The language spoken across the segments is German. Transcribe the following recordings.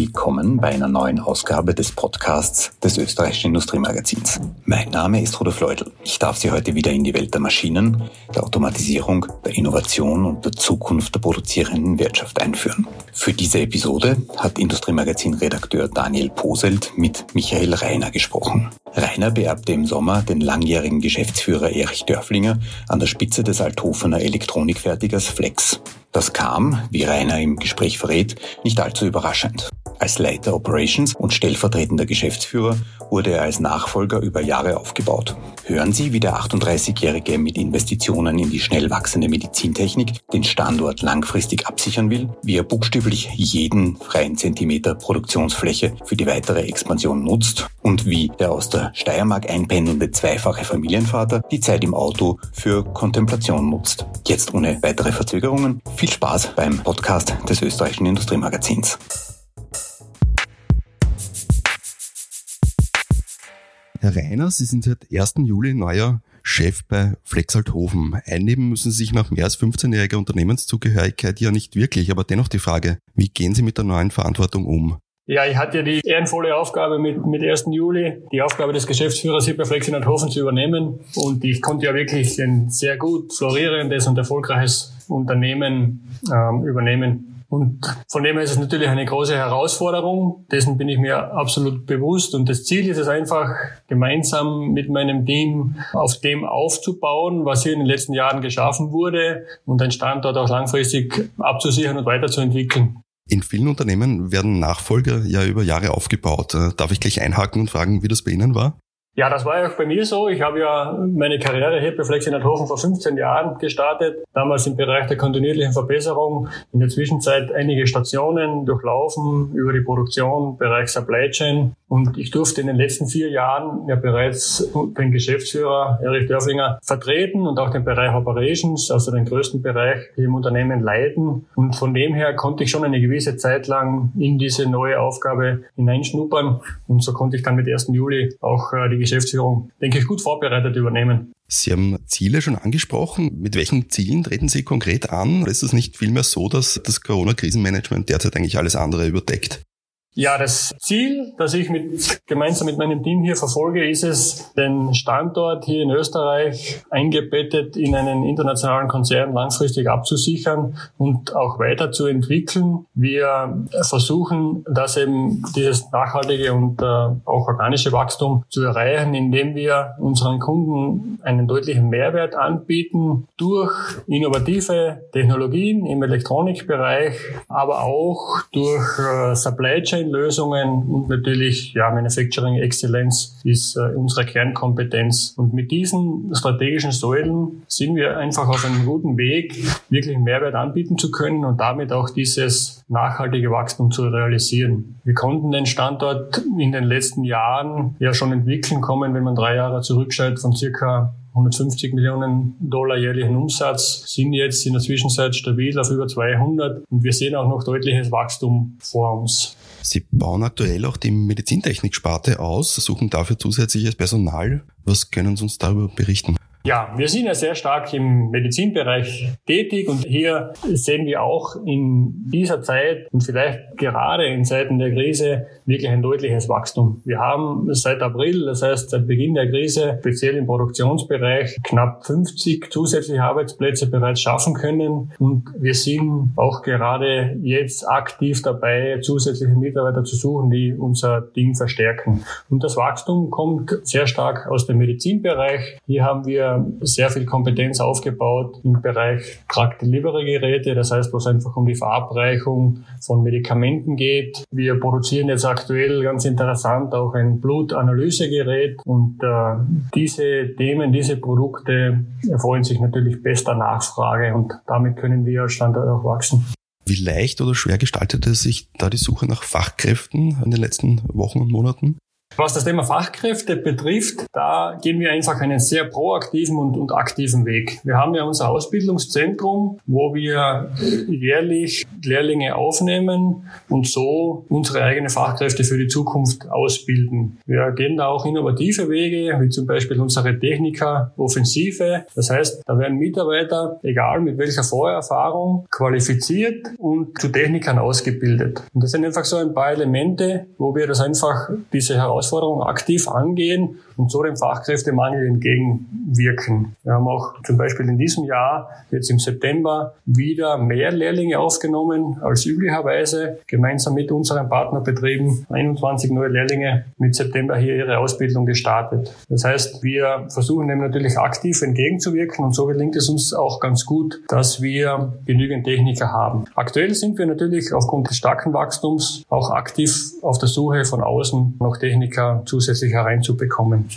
Willkommen bei einer neuen Ausgabe des Podcasts des österreichischen Industriemagazins. Mein Name ist Rudolf Leudl. Ich darf Sie heute wieder in die Welt der Maschinen, der Automatisierung, der Innovation und der Zukunft der produzierenden Wirtschaft einführen. Für diese Episode hat Industriemagazin-Redakteur Daniel Poselt mit Michael Reiner gesprochen. Rainer beerbte im Sommer den langjährigen Geschäftsführer Erich Dörflinger an der Spitze des Althofener Elektronikfertigers Flex. Das kam, wie Rainer im Gespräch verrät, nicht allzu überraschend. Als Leiter Operations und stellvertretender Geschäftsführer wurde er als Nachfolger über Jahre aufgebaut. Hören Sie, wie der 38-Jährige mit Investitionen in die schnell wachsende Medizintechnik den Standort langfristig absichern will, wie er buchstäblich jeden freien Zentimeter Produktionsfläche für die weitere Expansion nutzt und wie der aus der Steiermark einpendelnde zweifache Familienvater die Zeit im Auto für Kontemplation nutzt. Jetzt ohne weitere Verzögerungen viel Spaß beim Podcast des österreichischen Industriemagazins. Herr Reiner, Sie sind seit 1. Juli neuer Chef bei Flexalthofen. Einnehmen müssen Sie sich nach mehr als 15-jähriger Unternehmenszugehörigkeit ja nicht wirklich, aber dennoch die Frage, wie gehen Sie mit der neuen Verantwortung um? Ja, ich hatte ja die ehrenvolle Aufgabe mit, mit 1. Juli, die Aufgabe des Geschäftsführers hier bei Flexinathofen zu übernehmen. Und ich konnte ja wirklich ein sehr gut florierendes und erfolgreiches Unternehmen ähm, übernehmen. Und von dem her ist es natürlich eine große Herausforderung. Dessen bin ich mir absolut bewusst. Und das Ziel ist es einfach, gemeinsam mit meinem Team auf dem aufzubauen, was hier in den letzten Jahren geschaffen wurde und den Standort auch langfristig abzusichern und weiterzuentwickeln. In vielen Unternehmen werden Nachfolger ja über Jahre aufgebaut. Äh, darf ich gleich einhaken und fragen, wie das bei Ihnen war? Ja, das war ja auch bei mir so. Ich habe ja meine Karriere hier bei Flex in Hofen vor 15 Jahren gestartet. Damals im Bereich der kontinuierlichen Verbesserung. In der Zwischenzeit einige Stationen durchlaufen über die Produktion, Bereich Supply Chain. Und ich durfte in den letzten vier Jahren ja bereits den Geschäftsführer Erich Dörflinger vertreten und auch den Bereich Operations, also den größten Bereich hier im Unternehmen leiten. Und von dem her konnte ich schon eine gewisse Zeit lang in diese neue Aufgabe hineinschnuppern. Und so konnte ich dann mit 1. Juli auch äh, die Geschäftsführung, denke ich, gut vorbereitet übernehmen. Sie haben Ziele schon angesprochen. Mit welchen Zielen treten Sie konkret an? Oder ist es nicht vielmehr so, dass das Corona-Krisenmanagement derzeit eigentlich alles andere überdeckt? Ja, das Ziel, das ich mit, gemeinsam mit meinem Team hier verfolge, ist es, den Standort hier in Österreich eingebettet in einen internationalen Konzern langfristig abzusichern und auch weiterzuentwickeln. Wir versuchen, das eben dieses nachhaltige und äh, auch organische Wachstum zu erreichen, indem wir unseren Kunden einen deutlichen Mehrwert anbieten durch innovative Technologien im Elektronikbereich, aber auch durch äh, Supply Chain Lösungen und natürlich ja Manufacturing Excellence ist äh, unsere Kernkompetenz. Und mit diesen strategischen Säulen sind wir einfach auf einem guten Weg, wirklich Mehrwert anbieten zu können und damit auch dieses nachhaltige Wachstum zu realisieren. Wir konnten den Standort in den letzten Jahren ja schon entwickeln kommen, wenn man drei Jahre zurückschaut, von circa 150 Millionen Dollar jährlichen Umsatz, sind jetzt in der Zwischenzeit stabil auf über 200 und wir sehen auch noch deutliches Wachstum vor uns. Sie bauen aktuell auch die Medizintechnik-Sparte aus, suchen dafür zusätzliches Personal. Was können Sie uns darüber berichten? Ja, wir sind ja sehr stark im Medizinbereich tätig und hier sehen wir auch in dieser Zeit und vielleicht gerade in Zeiten der Krise wirklich ein deutliches Wachstum. Wir haben seit April, das heißt seit Beginn der Krise, speziell im Produktionsbereich knapp 50 zusätzliche Arbeitsplätze bereits schaffen können und wir sind auch gerade jetzt aktiv dabei, zusätzliche Mitarbeiter zu suchen, die unser Team verstärken. Und das Wachstum kommt sehr stark aus dem Medizinbereich. Hier haben wir sehr viel Kompetenz aufgebaut im Bereich Drug Delivery Geräte, das heißt, wo es einfach um die Verabreichung von Medikamenten geht. Wir produzieren jetzt aktuell ganz interessant auch ein Blutanalysegerät und äh, diese Themen, diese Produkte erfreuen sich natürlich bester Nachfrage und damit können wir als Standort auch wachsen. Wie leicht oder schwer gestaltete sich da die Suche nach Fachkräften in den letzten Wochen und Monaten? Was das Thema Fachkräfte betrifft, da gehen wir einfach einen sehr proaktiven und, und aktiven Weg. Wir haben ja unser Ausbildungszentrum, wo wir jährlich Lehrlinge aufnehmen und so unsere eigenen Fachkräfte für die Zukunft ausbilden. Wir gehen da auch innovative Wege, wie zum Beispiel unsere Techniker-Offensive. Das heißt, da werden Mitarbeiter, egal mit welcher Vorerfahrung, qualifiziert und zu Technikern ausgebildet. Und das sind einfach so ein paar Elemente, wo wir das einfach, diese Herausforderung aktiv angehen und so dem Fachkräftemangel entgegenwirken. Wir haben auch zum Beispiel in diesem Jahr, jetzt im September, wieder mehr Lehrlinge aufgenommen als üblicherweise, gemeinsam mit unseren Partnerbetrieben. 21 neue Lehrlinge mit September hier ihre Ausbildung gestartet. Das heißt, wir versuchen dem natürlich aktiv entgegenzuwirken und so gelingt es uns auch ganz gut, dass wir genügend Techniker haben. Aktuell sind wir natürlich aufgrund des starken Wachstums auch aktiv auf der Suche von außen noch Techniker zusätzlich hereinzubekommen.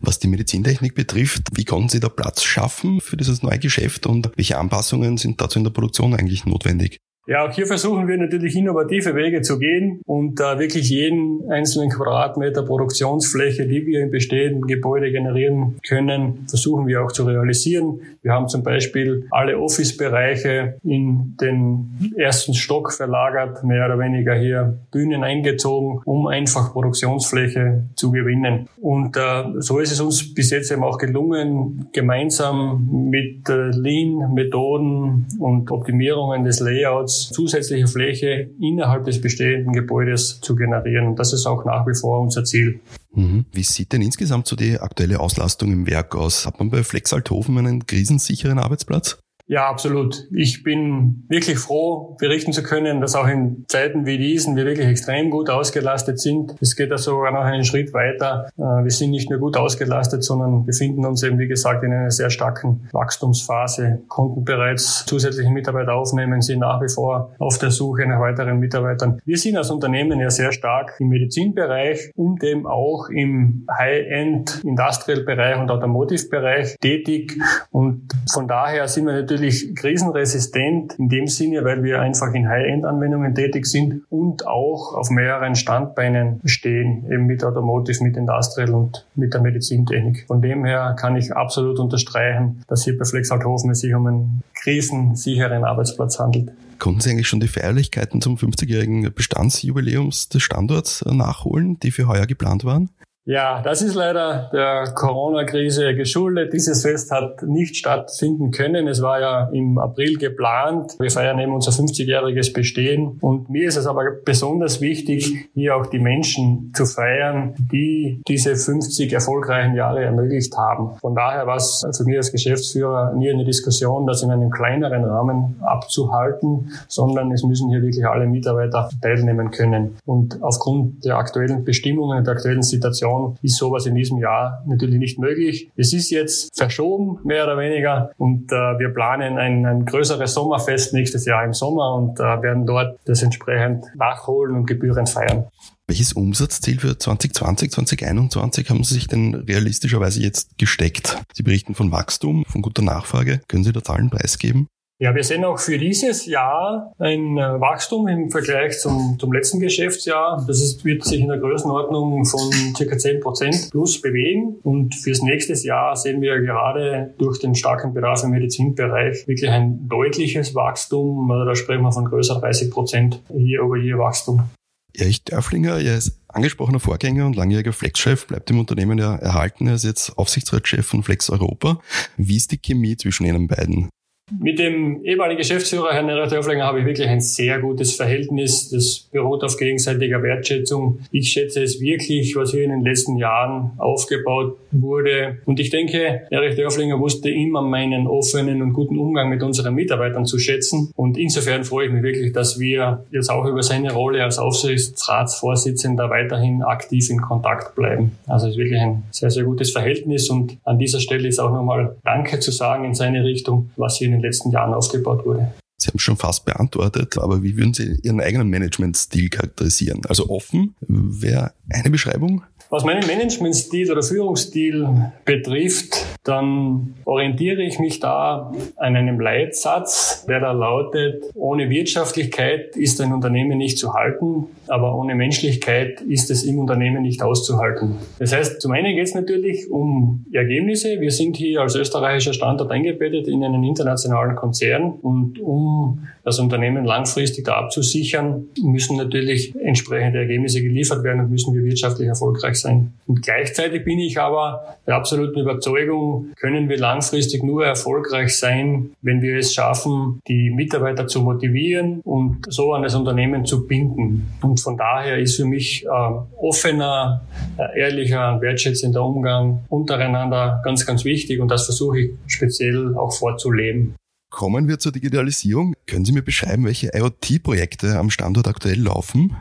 Was die Medizintechnik betrifft, wie konnten Sie da Platz schaffen für dieses neue Geschäft und welche Anpassungen sind dazu in der Produktion eigentlich notwendig? Ja, auch hier versuchen wir natürlich innovative Wege zu gehen und äh, wirklich jeden einzelnen Quadratmeter Produktionsfläche, die wir im bestehenden Gebäude generieren können, versuchen wir auch zu realisieren. Wir haben zum Beispiel alle Office-Bereiche in den ersten Stock verlagert, mehr oder weniger hier Bühnen eingezogen, um einfach Produktionsfläche zu gewinnen. Und äh, so ist es uns bis jetzt eben auch gelungen, gemeinsam mit äh, Lean-Methoden und Optimierungen des Layouts Platz zusätzliche Fläche innerhalb des bestehenden Gebäudes zu generieren. Und das ist auch nach wie vor unser Ziel. Mhm. Wie sieht denn insgesamt so die aktuelle Auslastung im Werk aus? Hat man bei Flexalthofen einen krisensicheren Arbeitsplatz? Ja, absolut. Ich bin wirklich froh, berichten zu können, dass auch in Zeiten wie diesen wir wirklich extrem gut ausgelastet sind. Es geht da sogar noch einen Schritt weiter. Äh, wir sind nicht nur gut ausgelastet, sondern befinden uns eben, wie gesagt, in einer sehr starken Wachstumsphase, konnten bereits zusätzliche Mitarbeiter aufnehmen, sind nach wie vor auf der Suche nach weiteren Mitarbeitern. Wir sind als Unternehmen ja sehr stark im Medizinbereich und eben auch im High-End Industrial-Bereich und Automotive-Bereich tätig. Und von daher sind wir natürlich natürlich krisenresistent in dem Sinne, weil wir einfach in High-End-Anwendungen tätig sind und auch auf mehreren Standbeinen stehen, eben mit Automotive, mit Industrial und mit der Medizintechnik. Von dem her kann ich absolut unterstreichen, dass hier bei Flexhalthofen es sich um einen krisensicheren Arbeitsplatz handelt. Konnten Sie eigentlich schon die Feierlichkeiten zum 50-jährigen Bestandsjubiläums des Standorts nachholen, die für heuer geplant waren? Ja, das ist leider der Corona-Krise geschuldet. Dieses Fest hat nicht stattfinden können. Es war ja im April geplant. Wir feiern eben unser 50-jähriges Bestehen. Und mir ist es aber besonders wichtig, hier auch die Menschen zu feiern, die diese 50 erfolgreichen Jahre ermöglicht haben. Von daher war es für mich als Geschäftsführer nie eine Diskussion, das in einem kleineren Rahmen abzuhalten, sondern es müssen hier wirklich alle Mitarbeiter teilnehmen können. Und aufgrund der aktuellen Bestimmungen, der aktuellen Situation Situation ist sowas in diesem Jahr natürlich nicht möglich. Es ist jetzt verschoben, mehr oder weniger, und äh, wir planen ein, ein größeres Sommerfest nächstes Jahr im Sommer und äh, werden dort das entsprechend nachholen und gebührend feiern. Welches Umsatzziel für 2020, 2021 haben Sie sich denn realistischerweise jetzt gesteckt? Sie berichten von Wachstum, von guter Nachfrage. Können Sie da Zahlen preisgeben? Ja, wir sehen auch für dieses Jahr ein äh, Wachstum im Vergleich zum, zum letzten Geschäftsjahr. Das ist, wird sich in der Größenordnung von circa 10 Prozent plus bewegen. Und fürs nächste Jahr sehen wir gerade durch den starken Bedarf im Medizinbereich wirklich ein deutliches Wachstum. Da sprechen wir von größer 30 Prozent hier über hier Wachstum. Erich Dörflinger, er ist angesprochener Vorgänger und langjähriger Flex-Chef, bleibt im Unternehmen ja erhalten. Er ist jetzt Aufsichtsratschef von Flex Europa. Wie ist die Chemie zwischen Ihnen beiden? Mit dem ehemaligen Geschäftsführer, Herrn Erich Dörflinger, habe ich wirklich ein sehr gutes Verhältnis. Das beruht auf gegenseitiger Wertschätzung. Ich schätze es wirklich, was hier in den letzten Jahren aufgebaut wurde. Und ich denke, Erich Dörflinger wusste immer meinen offenen und guten Umgang mit unseren Mitarbeitern zu schätzen. Und insofern freue ich mich wirklich, dass wir jetzt auch über seine Rolle als Aufsichtsratsvorsitzender weiterhin aktiv in Kontakt bleiben. Also es ist wirklich ein sehr, sehr gutes Verhältnis. Und an dieser Stelle ist auch nochmal Danke zu sagen in seine Richtung, was hier in den letzten Jahren aufgebaut wurde. Sie haben es schon fast beantwortet, aber wie würden Sie Ihren eigenen Managementstil charakterisieren? Also offen wäre eine Beschreibung. Was meinen Managementstil oder Führungsstil betrifft, dann orientiere ich mich da an einem Leitsatz, der da lautet, ohne Wirtschaftlichkeit ist ein Unternehmen nicht zu halten. Aber ohne Menschlichkeit ist es im Unternehmen nicht auszuhalten. Das heißt, zum einen geht es natürlich um Ergebnisse. Wir sind hier als österreichischer Standort eingebettet in einen internationalen Konzern und um das Unternehmen langfristig da abzusichern, müssen natürlich entsprechende Ergebnisse geliefert werden und müssen wir wirtschaftlich erfolgreich sein. Und gleichzeitig bin ich aber der absoluten Überzeugung, können wir langfristig nur erfolgreich sein, wenn wir es schaffen, die Mitarbeiter zu motivieren und so an das Unternehmen zu binden. Und von daher ist für mich äh, offener, äh, ehrlicher, wertschätzender Umgang untereinander ganz, ganz wichtig und das versuche ich speziell auch vorzuleben. Kommen wir zur Digitalisierung. Können Sie mir beschreiben, welche IoT-Projekte am Standort aktuell laufen?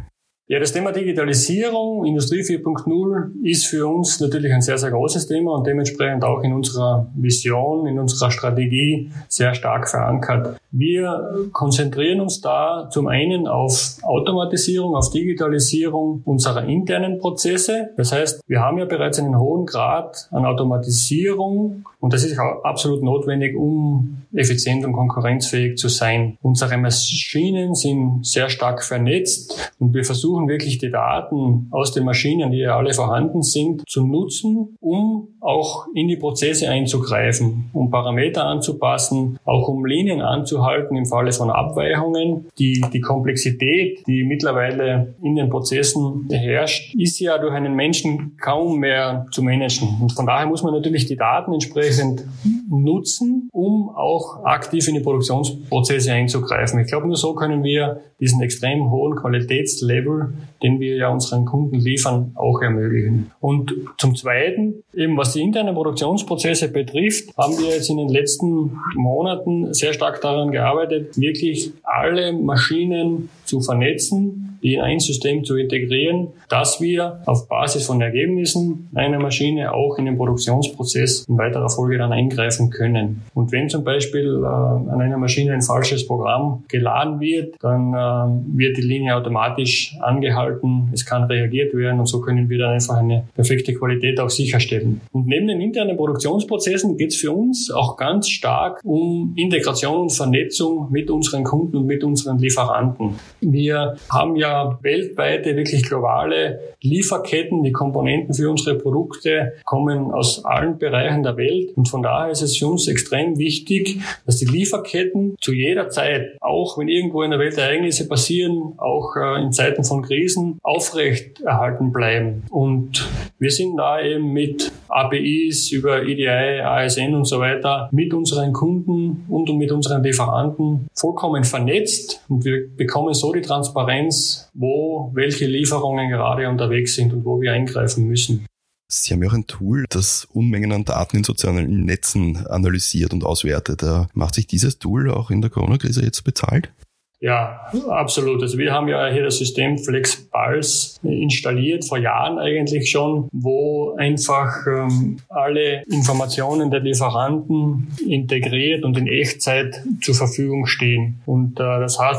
Ja, das Thema Digitalisierung, Industrie 4.0 ist für uns natürlich ein sehr, sehr großes Thema und dementsprechend auch in unserer Vision, in unserer Strategie sehr stark verankert. Wir konzentrieren uns da zum einen auf Automatisierung, auf Digitalisierung unserer internen Prozesse. Das heißt, wir haben ja bereits einen hohen Grad an Automatisierung und das ist auch absolut notwendig, um effizient und konkurrenzfähig zu sein. Unsere Maschinen sind sehr stark vernetzt und wir versuchen wirklich die Daten aus den Maschinen, die ja alle vorhanden sind, zu nutzen, um auch in die Prozesse einzugreifen, um Parameter anzupassen, auch um Linien anzuhalten im Falle von Abweichungen. Die, die Komplexität, die mittlerweile in den Prozessen herrscht, ist ja durch einen Menschen kaum mehr zu managen. Und von daher muss man natürlich die Daten entsprechend nutzen, um auch aktiv in die Produktionsprozesse einzugreifen. Ich glaube, nur so können wir diesen extrem hohen Qualitätslevel, den wir ja unseren Kunden liefern, auch ermöglichen. Und zum Zweiten, eben was die internen Produktionsprozesse betrifft, haben wir jetzt in den letzten Monaten sehr stark daran gearbeitet, wirklich alle Maschinen zu vernetzen, die in ein System zu integrieren, dass wir auf Basis von Ergebnissen einer Maschine auch in den Produktionsprozess in weiterer Folge dann eingreifen können. Und wenn zum Beispiel äh, an einer Maschine ein falsches Programm geladen wird, dann äh, wird die Linie automatisch angehalten, es kann reagiert werden und so können wir dann einfach eine perfekte Qualität auch sicherstellen. Und neben den internen Produktionsprozessen geht es für uns auch ganz stark um Integration und Vernetzung mit unseren Kunden und mit unseren Lieferanten. Wir haben ja weltweite, wirklich globale Lieferketten. Die Komponenten für unsere Produkte kommen aus allen Bereichen der Welt. Und von daher ist es für uns extrem wichtig, dass die Lieferketten zu jeder Zeit, auch wenn irgendwo in der Welt Ereignisse passieren, auch äh, in Zeiten von Krisen, aufrecht erhalten bleiben. Und wir sind da eben mit APIs über EDI, ASN und so weiter mit unseren Kunden und mit unseren Lieferanten vollkommen vernetzt und wir bekommen so die Transparenz, wo welche Lieferungen gerade unterwegs sind und wo wir eingreifen müssen. Sie haben ja auch ein Tool, das Unmengen an Daten in sozialen Netzen analysiert und auswertet. Macht sich dieses Tool auch in der Corona-Krise jetzt bezahlt? Ja, absolut. Also wir haben ja hier das System FlexPulse installiert, vor Jahren eigentlich schon, wo einfach ähm, alle Informationen der Lieferanten integriert und in Echtzeit zur Verfügung stehen. Und äh, das hat,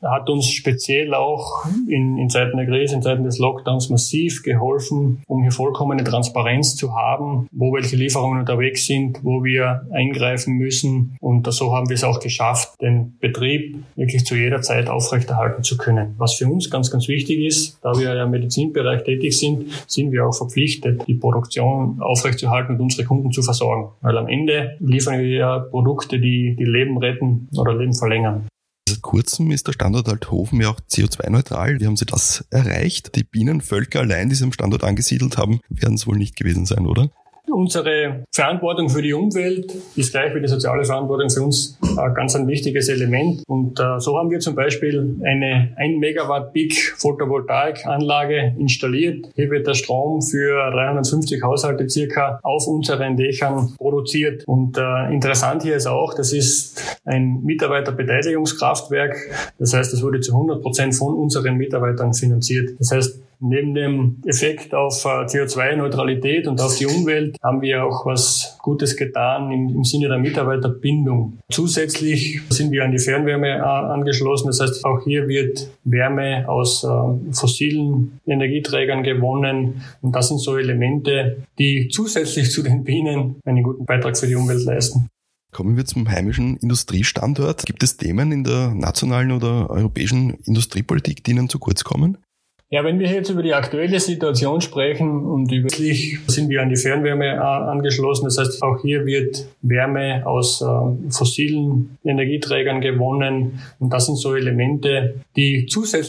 hat uns speziell auch in, in Zeiten der Krise, in Zeiten des Lockdowns massiv geholfen, um hier vollkommene Transparenz zu haben, wo welche Lieferungen unterwegs sind, wo wir eingreifen müssen. Und so haben wir es auch geschafft, den Betrieb wirklich zu jeder Zeit aufrechterhalten zu können. Was für uns ganz, ganz wichtig ist, da wir ja im Medizinbereich tätig sind, sind wir auch verpflichtet, die Produktion aufrechtzuerhalten und unsere Kunden zu versorgen. Weil am Ende liefern wir ja Produkte, die die Leben retten oder Leben verlängern. Seit kurzem ist der Standort Althofen ja auch CO2-neutral. Wie haben Sie das erreicht? Die Bienenvölker allein, die Sie am Standort angesiedelt haben, werden es wohl nicht gewesen sein, oder? Unsere Verantwortung für die Umwelt ist gleich wie die soziale Verantwortung für uns ein ganz ein wichtiges Element. Und äh, so haben wir zum Beispiel eine 1 Megawatt Peak Photovoltaikanlage installiert. Hier wird der Strom für 350 Haushalte circa auf unseren Dächern produziert. Und äh, interessant hier ist auch, das ist ein Mitarbeiterbeteiligungskraftwerk. Das heißt, es wurde zu 100 Prozent von unseren Mitarbeitern finanziert. Das heißt, Neben dem Effekt auf äh, CO2-Neutralität und auf die Umwelt haben wir auch was Gutes getan im, Sinne der Mitarbeiterbindung. Zusätzlich sind wir an die Fernwärme äh, angeschlossen. Das heißt, auch hier wird Wärme aus äh, fossilen Energieträgern gewonnen. Und das sind so Elemente, die zusätzlich zu den Bienen einen guten Beitrag für die Umwelt leisten. Kommen wir zum heimischen Industriestandort. Gibt es Themen in der nationalen oder europäischen Industriepolitik, die Ihnen zu kurz kommen? Ja, wenn wir jetzt über die aktuelle Situation sprechen und über sich sind wir an die Fernwärme äh, angeschlossen. Das heißt, auch hier wird Wärme aus äh, fossilen Energieträgern gewonnen. Und das sind so Elemente, die zusätzlich